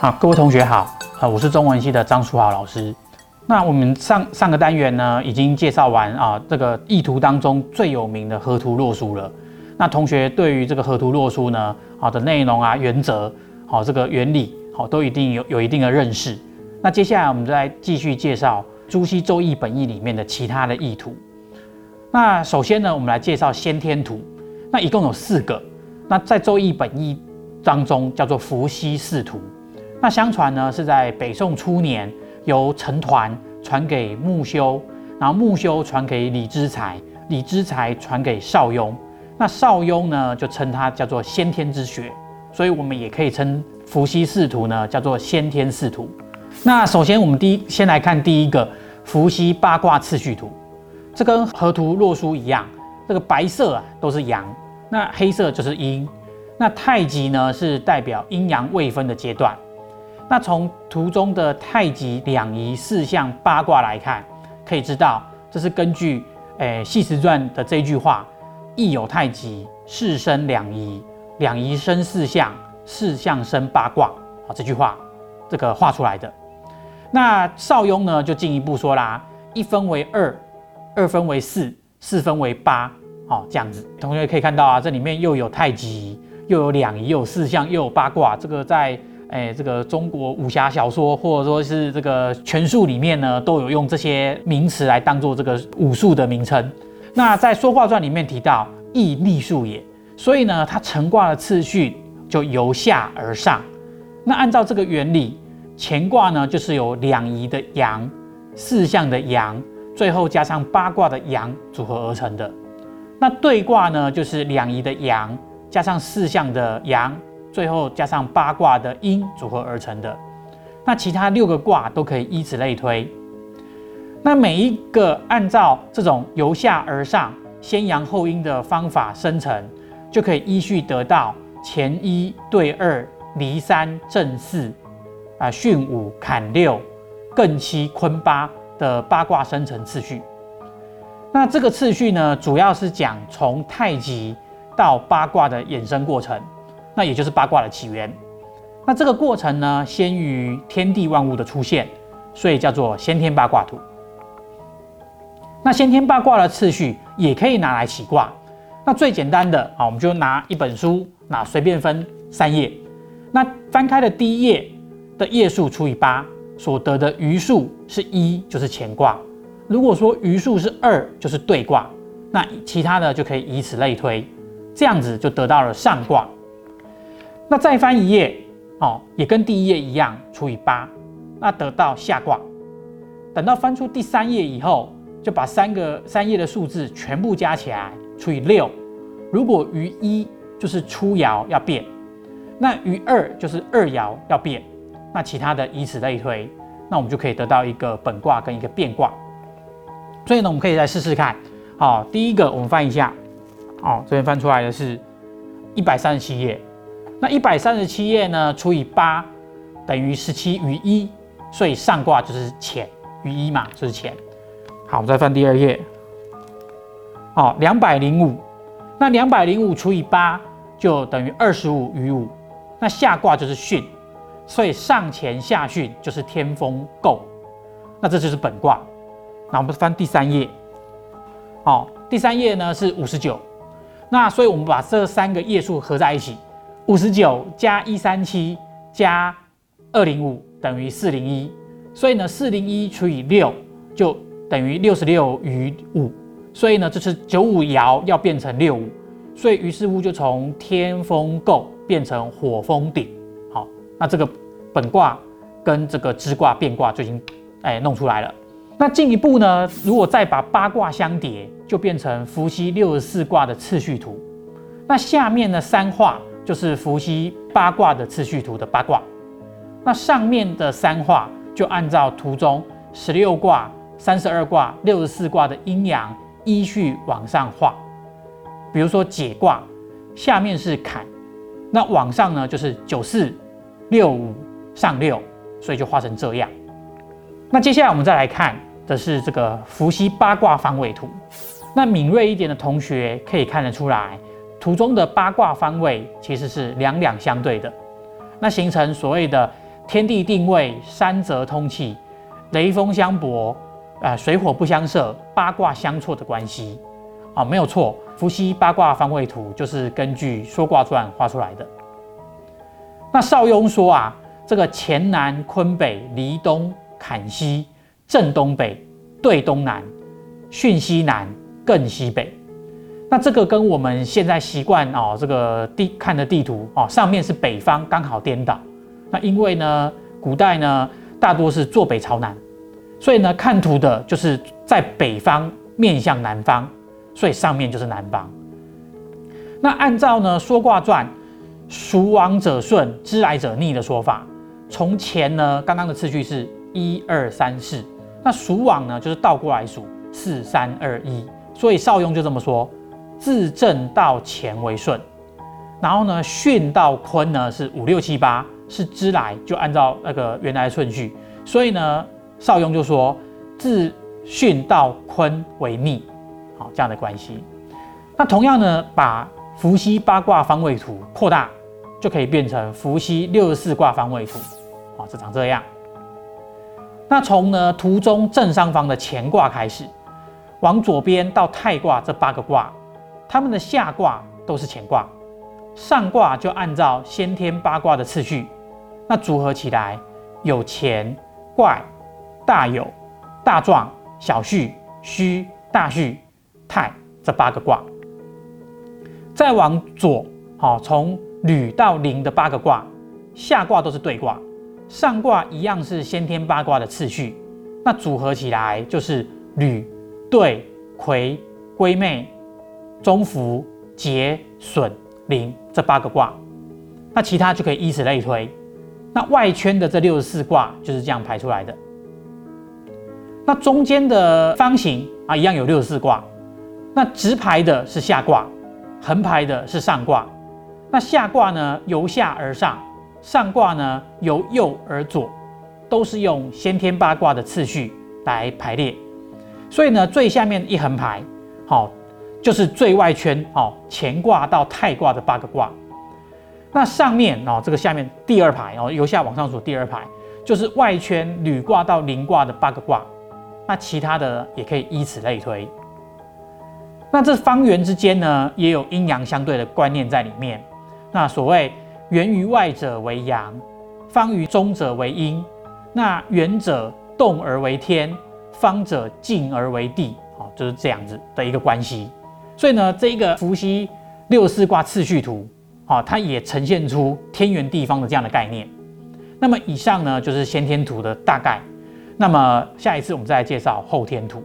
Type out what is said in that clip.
好，各位同学好，啊，我是中文系的张书豪老师。那我们上上个单元呢，已经介绍完啊，这个意图当中最有名的河图洛书了。那同学对于这个河图洛书呢，好的内容啊、原则、好这个原理，好都一定有有一定的认识。那接下来我们再继续介绍朱熹周易本义里面的其他的意图。那首先呢，我们来介绍先天图。那一共有四个。那在周易本义当中叫做伏羲四图。那相传呢，是在北宋初年由陈抟传给穆修，然后穆修传给李之才，李之才传给邵雍。那邵雍呢，就称它叫做先天之学，所以我们也可以称伏羲四图呢叫做先天四图。那首先我们第一先来看第一个伏羲八卦次序图，这跟河图洛书一样，这个白色啊都是阳，那黑色就是阴，那太极呢是代表阴阳未分的阶段。那从图中的太极两仪四象八卦来看，可以知道这是根据诶《系辞传》的这句话：“亦有太极，四生两仪，两仪生四象，四象生八卦。”好，这句话这个画出来的。那邵雍呢，就进一步说啦：“一分为二，二分为四，四分为八。”好，这样子，同学可以看到啊，这里面又有太极，又有两仪，又有四象，又有八卦。这个在哎，这个中国武侠小说或者说是这个拳术里面呢，都有用这些名词来当做这个武术的名称。那在《说话传》里面提到“易立数也”，所以呢，它成卦的次序就由下而上。那按照这个原理，乾卦呢就是由两仪的阳、四象的阳，最后加上八卦的阳组合而成的。那兑卦呢就是两仪的阳加上四象的阳。最后加上八卦的阴组合而成的，那其他六个卦都可以依此类推。那每一个按照这种由下而上、先阳后阴的方法生成，就可以依序得到乾一对二、离三正四、啊巽五坎六、艮七坤八的八卦生成次序。那这个次序呢，主要是讲从太极到八卦的衍生过程。那也就是八卦的起源。那这个过程呢，先于天地万物的出现，所以叫做先天八卦图。那先天八卦的次序也可以拿来起卦。那最简单的啊，我们就拿一本书，那随便分三页。那翻开的第一页的页数除以八，所得的余数是一，就是乾卦。如果说余数是二，就是兑卦。那其他的就可以以此类推，这样子就得到了上卦。那再翻一页，哦，也跟第一页一样，除以八，那得到下卦。等到翻出第三页以后，就把三个三页的数字全部加起来除以六。如果余一就是初爻要变，那余二就是二爻要变，那其他的以此类推，那我们就可以得到一个本卦跟一个变卦。所以呢，我们可以再试试看。好，第一个我们翻一下，哦，这边翻出来的是一百三十七页。那一百三十七页呢，除以八等于十七余一，所以上卦就是乾余一嘛，就是乾。好，我们再翻第二页。哦，两百零五，那两百零五除以八就等于二十五余五，那下卦就是巽，所以上乾下巽就是天风姤，那这就是本卦。那我们翻第三页。哦，第三页呢是五十九，那所以我们把这三个页数合在一起。五十九加一三七加二零五等于四零一，所以呢，四零一除以六就等于六十六余五，所以呢，这是九五爻要变成六五，所以于是乎就从天风姤变成火风鼎。好，那这个本卦跟这个支卦变卦就已经哎弄出来了。那进一步呢，如果再把八卦相叠，就变成伏羲六十四卦的次序图。那下面的三画。就是伏羲八卦的次序图的八卦，那上面的三画就按照图中十六卦、三十二卦、六十四卦的阴阳依序往上画。比如说解卦，下面是坎，那往上呢就是九四六五上六，所以就画成这样。那接下来我们再来看的是这个伏羲八卦方位图。那敏锐一点的同学可以看得出来。图中的八卦方位其实是两两相对的，那形成所谓的天地定位，山泽通气，雷风相搏，呃，水火不相射，八卦相错的关系啊，没有错。伏羲八卦方位图就是根据《说卦传》画出来的。那邵雍说啊，这个乾南坤北离东坎西正东北对东南巽西南艮西北。那这个跟我们现在习惯哦，这个地看的地图哦，上面是北方，刚好颠倒。那因为呢，古代呢大多是坐北朝南，所以呢看图的就是在北方面向南方，所以上面就是南方。那按照呢《说卦传》“属往者顺，知来者逆”的说法，从前呢刚刚的次序是一二三四，那属往呢就是倒过来数四三二一，所以邵雍就这么说。自正到乾为顺，然后呢，巽到坤呢是五六七八，是支来，就按照那个原来的顺序。所以呢，邵雍就说自巽到坤为逆，好这样的关系。那同样呢，把伏羲八卦方位图扩大，就可以变成伏羲六十四卦方位图，好，这长这样。那从呢图中正上方的乾卦开始，往左边到太卦这八个卦。他们的下卦都是乾卦，上卦就按照先天八卦的次序，那组合起来有乾、怪、大有、大壮、小畜、戌、大畜、太这八个卦。再往左，好，从履到临的八个卦，下卦都是对卦，上卦一样是先天八卦的次序，那组合起来就是履、兑、癸、归妹。中孚、劫、损、临这八个卦，那其他就可以依此类推。那外圈的这六十四卦就是这样排出来的。那中间的方形啊，一样有六十四卦。那直排的是下卦，横排的是上卦。那下卦呢，由下而上；上卦呢，由右而左，都是用先天八卦的次序来排列。所以呢，最下面一横排，好。就是最外圈哦，乾卦到太卦的八个卦，那上面哦，这个下面第二排哦，由下往上数第二排，就是外圈履卦到临卦的八个卦，那其他的也可以依此类推。那这方圆之间呢，也有阴阳相对的观念在里面。那所谓圆于外者为阳，方于中者为阴。那圆者动而为天，方者静而为地，哦，就是这样子的一个关系。所以呢，这一个伏羲六四卦次序图，好，它也呈现出天圆地方的这样的概念。那么以上呢，就是先天图的大概。那么下一次我们再来介绍后天图。